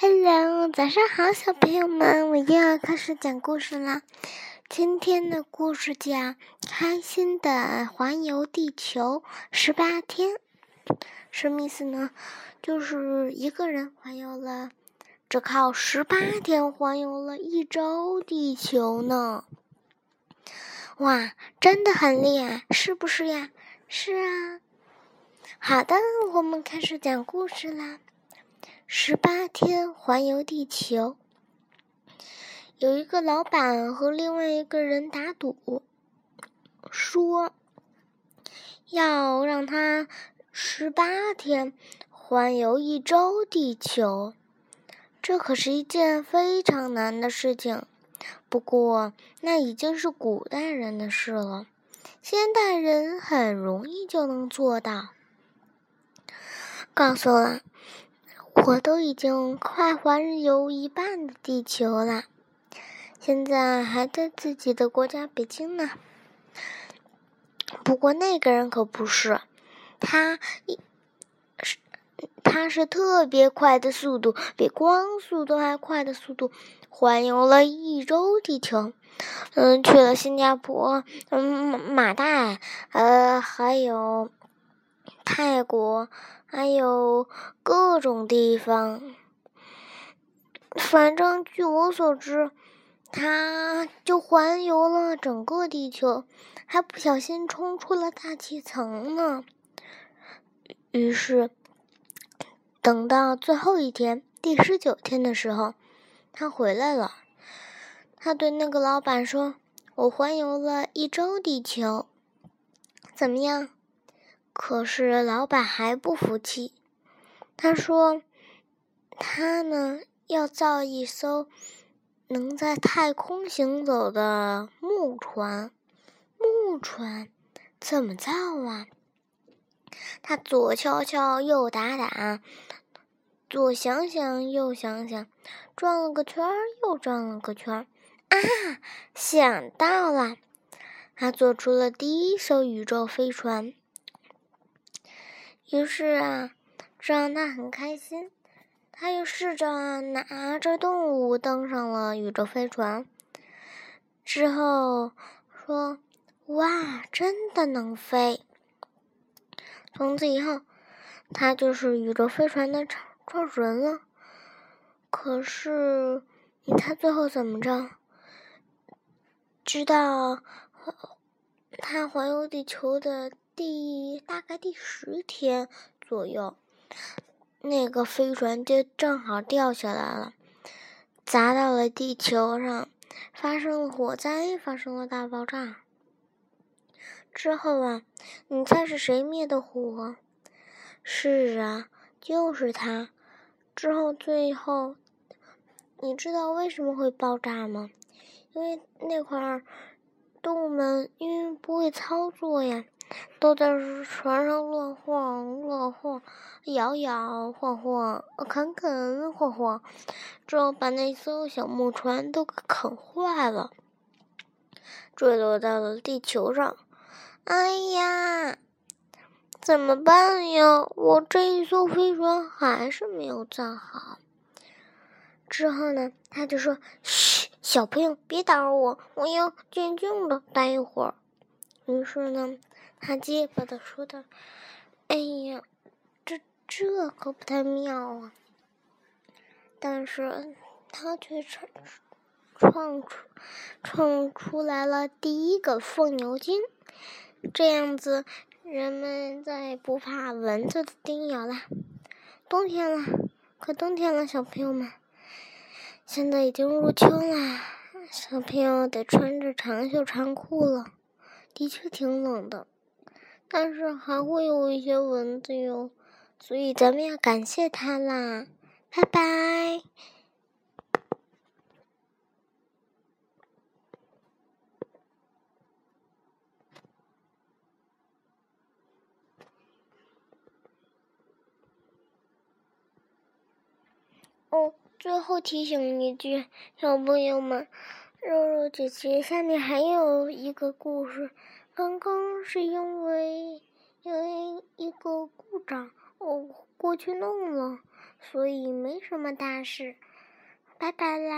Hello，早上好，小朋友们，我又要开始讲故事啦。今天的故事叫《开心的环游地球十八天》，什么意思呢？就是一个人环游了，只靠十八天环游了一周地球呢。哇，真的很厉害，是不是呀？是啊。好的，我们开始讲故事啦。十八天环游地球，有一个老板和另外一个人打赌，说要让他十八天环游一周地球。这可是一件非常难的事情。不过，那已经是古代人的事了，现代人很容易就能做到。告诉了，我都已经快环游一半的地球了，现在还在自己的国家北京呢。不过那个人可不是，他一是他是特别快的速度，比光速都还快的速度，环游了一周地球。嗯，去了新加坡，嗯，马代，呃，还有泰国。还有各种地方，反正据我所知，他就环游了整个地球，还不小心冲出了大气层呢。于是，等到最后一天，第十九天的时候，他回来了。他对那个老板说：“我环游了一周地球，怎么样？”可是老板还不服气，他说：“他呢要造一艘能在太空行走的木船。木船怎么造啊？”他左敲敲，右打打，左想想，右想想，转了个圈儿，又转了个圈儿。啊，想到了！他做出了第一艘宇宙飞船。于是啊，这让他很开心。他又试着拿着动物登上了宇宙飞船，之后说：“哇，真的能飞！”从此以后，他就是宇宙飞船的创创始人了。可是，你猜最后怎么着？知道他环游地球的。第大概第十天左右，那个飞船就正好掉下来了，砸到了地球上，发生了火灾，发生了大爆炸。之后啊，你猜是谁灭的火？是啊，就是他。之后最后，你知道为什么会爆炸吗？因为那块儿动物们因为不会操作呀。都在船上乱晃乱晃，摇摇晃晃，啃啃晃晃，之后把那艘小木船都给啃坏了，坠落到了地球上。哎呀，怎么办呀？我这一艘飞船还是没有造好。之后呢，他就说：“嘘，小朋友，别打扰我，我要静静的待一会儿。”于是呢。他结巴的说道：“哎呀，这这可不太妙啊！”但是，他却创创出创出来了第一个疯牛精，这样子，人们再不怕蚊子叮咬了。冬天了，快冬天了，小朋友们，现在已经入秋了，小朋友得穿着长袖长裤了，的确挺冷的。但是还会有一些蚊子哟，所以咱们要感谢它啦，拜拜。哦，最后提醒一句，小朋友们，肉肉姐姐下面还有一个故事。刚刚是因为因为一个故障，我过去弄了，所以没什么大事。拜拜啦。